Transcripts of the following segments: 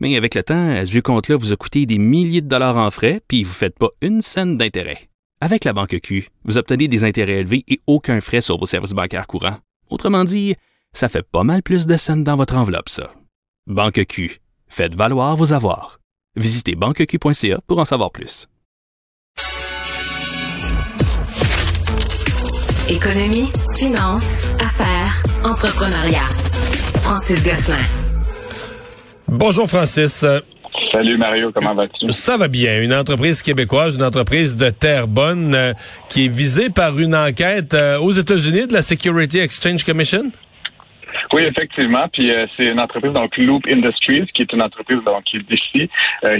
Mais avec le temps, ce vieux compte-là vous a coûté des milliers de dollars en frais, puis vous ne faites pas une scène d'intérêt. Avec la banque Q, vous obtenez des intérêts élevés et aucun frais sur vos services bancaires courants. Autrement dit, ça fait pas mal plus de scènes dans votre enveloppe, ça. Banque Q, faites valoir vos avoirs. Visitez banqueq.ca pour en savoir plus. Économie, finance, affaires, entrepreneuriat. Francis Gosselin. Bonjour Francis. Salut Mario, comment vas-tu? Ça va bien. Une entreprise québécoise, une entreprise de Terrebonne euh, qui est visée par une enquête euh, aux États-Unis de la Security Exchange Commission? Oui, effectivement. Puis euh, c'est une entreprise donc Loop Industries, qui est une entreprise donc qui est d'ici,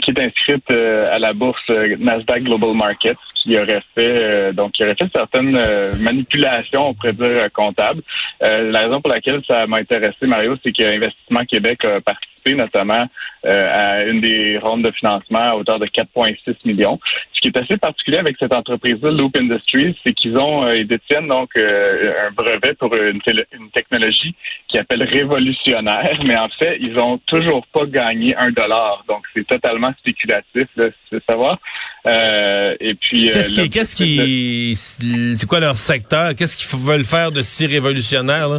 qui est inscrite à la bourse Nasdaq Global Markets, qui aurait fait donc qui aurait fait certaines manipulations, on pourrait dire comptables. la raison pour laquelle ça m'a intéressé, Mario, c'est que Investissement Québec a participé notamment euh, à une des rondes de financement à hauteur de 4,6 millions. Ce qui est assez particulier avec cette entreprise-là, Loop Industries, c'est qu'ils ont, euh, ils détiennent donc euh, un brevet pour une, une technologie qui appelle révolutionnaire, mais en fait, ils ont toujours pas gagné un dollar. Donc, c'est totalement spéculatif, là, si savoir. Euh, et puis, qu'est-ce qui, qu'est-ce qui, c'est quoi leur secteur? Qu'est-ce qu'ils veulent faire de si révolutionnaire là?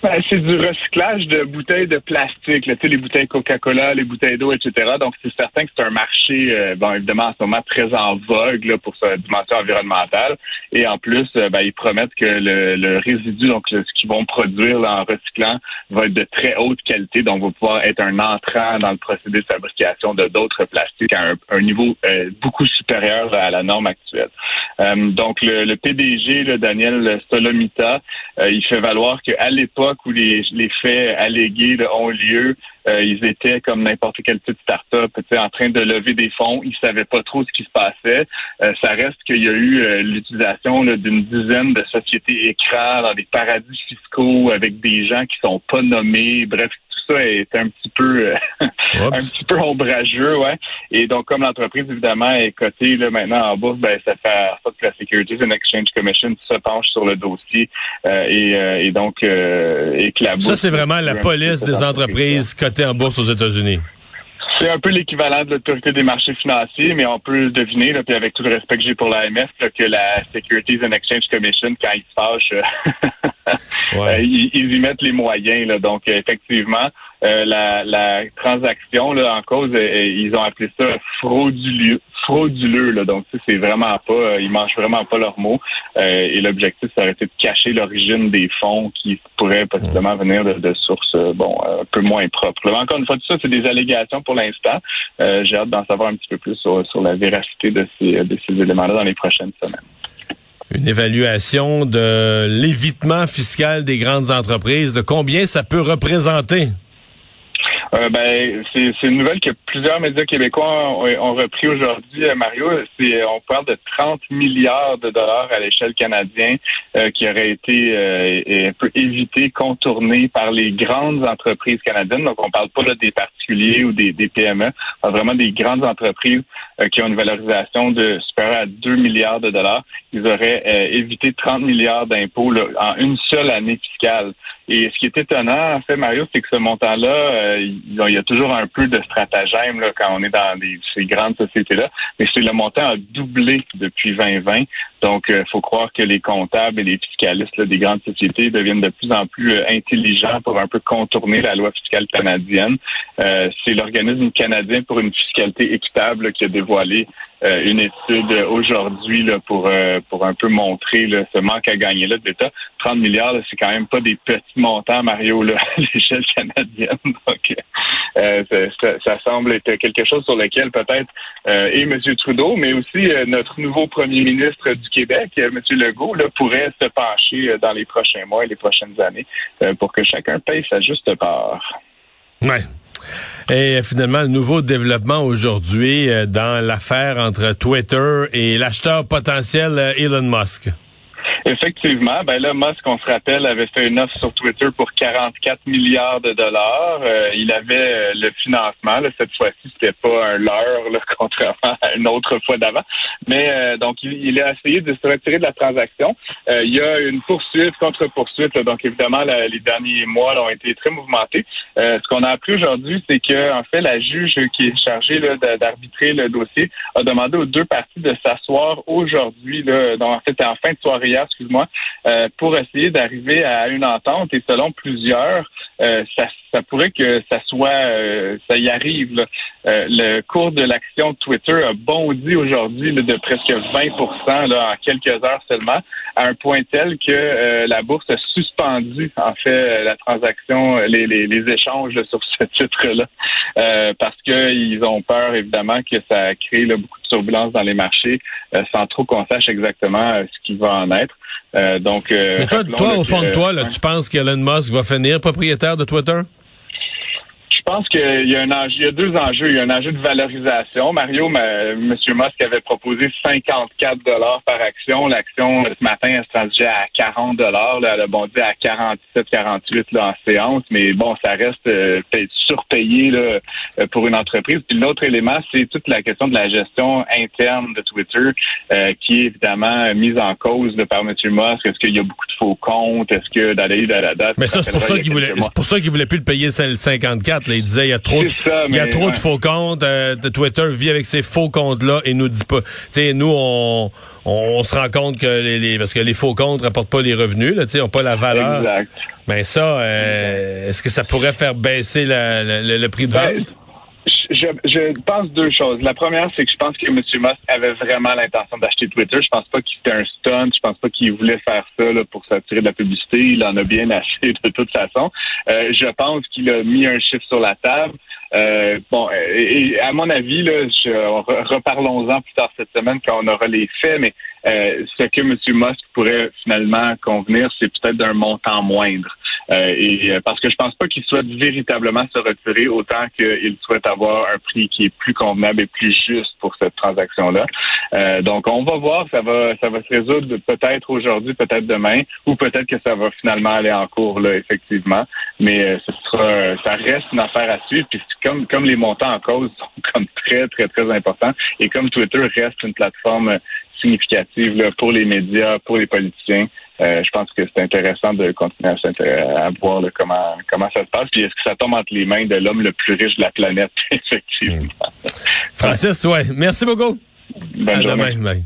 Ben, c'est du recyclage de bouteilles de plastique, là, les bouteilles Coca-Cola, les bouteilles d'eau, etc. Donc, c'est certain que c'est un marché, euh, bon, évidemment, en ce moment, très en vogue là, pour sa dimension environnementale. Et en plus, euh, ben, ils promettent que le, résidu, donc ce qu'ils vont produire en recyclant, va être de très haute qualité, donc va pouvoir être un entrant dans le procédé de fabrication de d'autres plastiques à un, niveau euh, beaucoup supérieur à la norme actuelle. Donc, le, PDG, là, Daniel Solomita, il fait valoir qu'à l'époque, où les, faits allégués ont lieu, euh, ils étaient comme n'importe quelle petite start-up, en train de lever des fonds. Ils savaient pas trop ce qui se passait. Euh, ça reste qu'il y a eu euh, l'utilisation d'une dizaine de sociétés écrans dans des paradis fiscaux avec des gens qui sont pas nommés. Bref, ça est un petit peu euh, un petit peu ombrageux, ouais. Et donc, comme l'entreprise, évidemment, est cotée là, maintenant en bourse, ben, ça fait en sorte que la Securities and Exchange Commission se penche sur le dossier euh, et, euh, et, donc et que la bourse... Ça, c'est vraiment la police des entreprises cotées en bourse aux États-Unis. C'est un peu l'équivalent de l'autorité des marchés financiers, mais on peut deviner, là, puis avec tout le respect que j'ai pour l'AMF, que la Securities and Exchange Commission, quand ils se fâchent, ouais. ils, ils, y mettent les moyens. Là, donc, effectivement, euh, la, la, transaction là, en cause, euh, ils ont appelé ça frauduleux. Frauduleux, là. donc c'est vraiment pas, euh, ils mangent vraiment pas leurs mots. et l'objectif, ça aurait été de cacher l'origine des fonds qui pourraient possiblement mm. venir de, sources, bon, un peu moins propres. encore une fois, tout ça, c'est des allégations pour l'instant. J'ai hâte d'en savoir un petit peu plus sur, sur la véracité de ces, de ces éléments-là dans les prochaines semaines une évaluation de l'évitement fiscal des grandes entreprises, de combien ça peut représenter? Euh, ben, c'est une nouvelle que plusieurs médias québécois ont, repris aujourd'hui, euh, Mario. C'est on parle de 30 milliards de dollars à l'échelle canadienne euh, qui auraient été un peu évités, contournés par les grandes entreprises canadiennes. Donc, on parle pas là, des particuliers ou des, des PME, on parle vraiment des grandes entreprises qui ont une valorisation de supérieure à 2 milliards de dollars. Ils auraient évité 30 milliards d'impôts en une seule année fiscale. Et ce qui est étonnant, en fait, Mario, c'est que ce montant-là, euh, il y a toujours un peu de stratagème là, quand on est dans ces grandes sociétés-là, mais c'est le montant a doublé depuis 2020. Donc, il euh, faut croire que les comptables et les fiscalistes des grandes sociétés deviennent de plus en plus euh, intelligents pour un peu contourner la loi fiscale canadienne. c'est l'organisme canadien pour une fiscalité équitable qui a dévoilé euh, une étude aujourd'hui là, pour euh, pour un peu montrer là, ce manque à gagner là de l'État. 30 milliards, c'est quand même pas des petits montants, Mario, là, à l'échelle canadienne. Donc, euh, ça, semble être quelque chose sur lequel peut-être et M. Trudeau, mais aussi notre nouveau premier ministre du Québec, M. Legault, pourrait se pencher dans les prochains mois et les prochaines années pour que chacun paye sa juste part. Ouais. Et finalement, le nouveau développement aujourd'hui euh, dans l'affaire entre Twitter et l'acheteur potentiel euh, Elon Musk. Effectivement, ben là, Musk, on se rappelle, avait fait une offre sur Twitter pour 44 milliards de dollars. Euh, il avait euh, le financement. cette fois-ci, c'était pas un leurre, contrairement à une autre fois d'avant. Mais euh, donc, il, a essayé de se retirer de la transaction. il y a une poursuite, contre-poursuite. Donc, évidemment, les derniers mois ont été très mouvementés. ce qu'on a appris aujourd'hui, c'est que en fait, la juge qui est chargée d'arbitrer le dossier a demandé aux deux parties de s'asseoir aujourd'hui. Donc, en fait, en fin de soirée excuse-moi, euh, pour essayer d'arriver à une entente. Et selon plusieurs, euh, ça, pourrait que ça soit, euh, ça y arrive. le cours de l'action Twitter a bondi aujourd'hui de presque 20 là, en quelques heures seulement, à un point tel que la bourse a suspendu en fait la transaction, les, les, échanges sur ce titre-là, parce qu'ils ont peur évidemment que ça crée beaucoup de turbulences dans les marchés, sans trop qu'on sache exactement ce qui va en être. Euh, donc, euh, Mais toi, au fond de toi, là, tu penses qu'Elon Musk va finir propriétaire de Twitter? Je pense qu'il y a un enjeu, il y a deux enjeux. Il y a un enjeu de valorisation. Mario, M. Musk avait proposé 54 dollars par action. L'action ce matin, elle se transigeait à 40 dollars. Elle a bondi à 47, 48 là, en séance. Mais bon, ça reste euh, surpayé là, euh, pour une entreprise. Puis l'autre élément, c'est toute la question de la gestion interne de Twitter, euh, qui est évidemment mise en cause par M. Musk. Est-ce qu'il y a beaucoup de faux comptes? Est-ce que date Mais ça, c'est pour ça qu'il voulait, c'est pour ça qu'il voulait plus le payer 54. Là. Il disait il y a trop, de, il y a trop de faux comptes. Euh, Twitter vit avec ces faux comptes-là et nous dit pas. Tu sais, nous on, on, se rend compte que les, parce que les faux comptes rapportent pas les revenus, là, tu sais, ont pas la valeur. Exact. Mais ça, euh, est-ce que ça pourrait faire baisser le prix de ben, vente? Je, je, pense deux choses. La première, c'est que je pense que M. Musk avait vraiment l'intention d'acheter Twitter. Je pense pas qu'il était un stunt. Je pense pas qu'il voulait faire ça là, pour s'attirer de la publicité. Il en a bien acheté de toute façon. Euh, je pense qu'il a mis un chiffre sur la table. Euh, bon, et, à mon avis, là, reparlons-en plus tard cette semaine quand on aura les faits, mais euh, ce que M. Musk pourrait finalement convenir, c'est peut-être d'un montant moindre. Euh, et euh, parce que je pense pas qu'il souhaite véritablement se retirer autant qu'il souhaite avoir un prix qui est plus convenable et plus juste pour cette transaction-là. Euh, donc on va voir, ça va ça va se résoudre peut-être aujourd'hui, peut-être demain, ou peut-être que ça va finalement aller en cours là, effectivement. Mais ce sera ça reste une affaire à suivre. Puis comme comme les montants en cause sont comme très, très, très importants, et comme Twitter reste une plateforme significative là, pour les médias, pour les politiciens. Euh, je pense que c'est intéressant de continuer à, à voir comment comment ça se passe. Puis est-ce que ça tombe entre les mains de l'homme le plus riche de la planète, effectivement. Francis, ouais. Merci beaucoup. Bonne journée.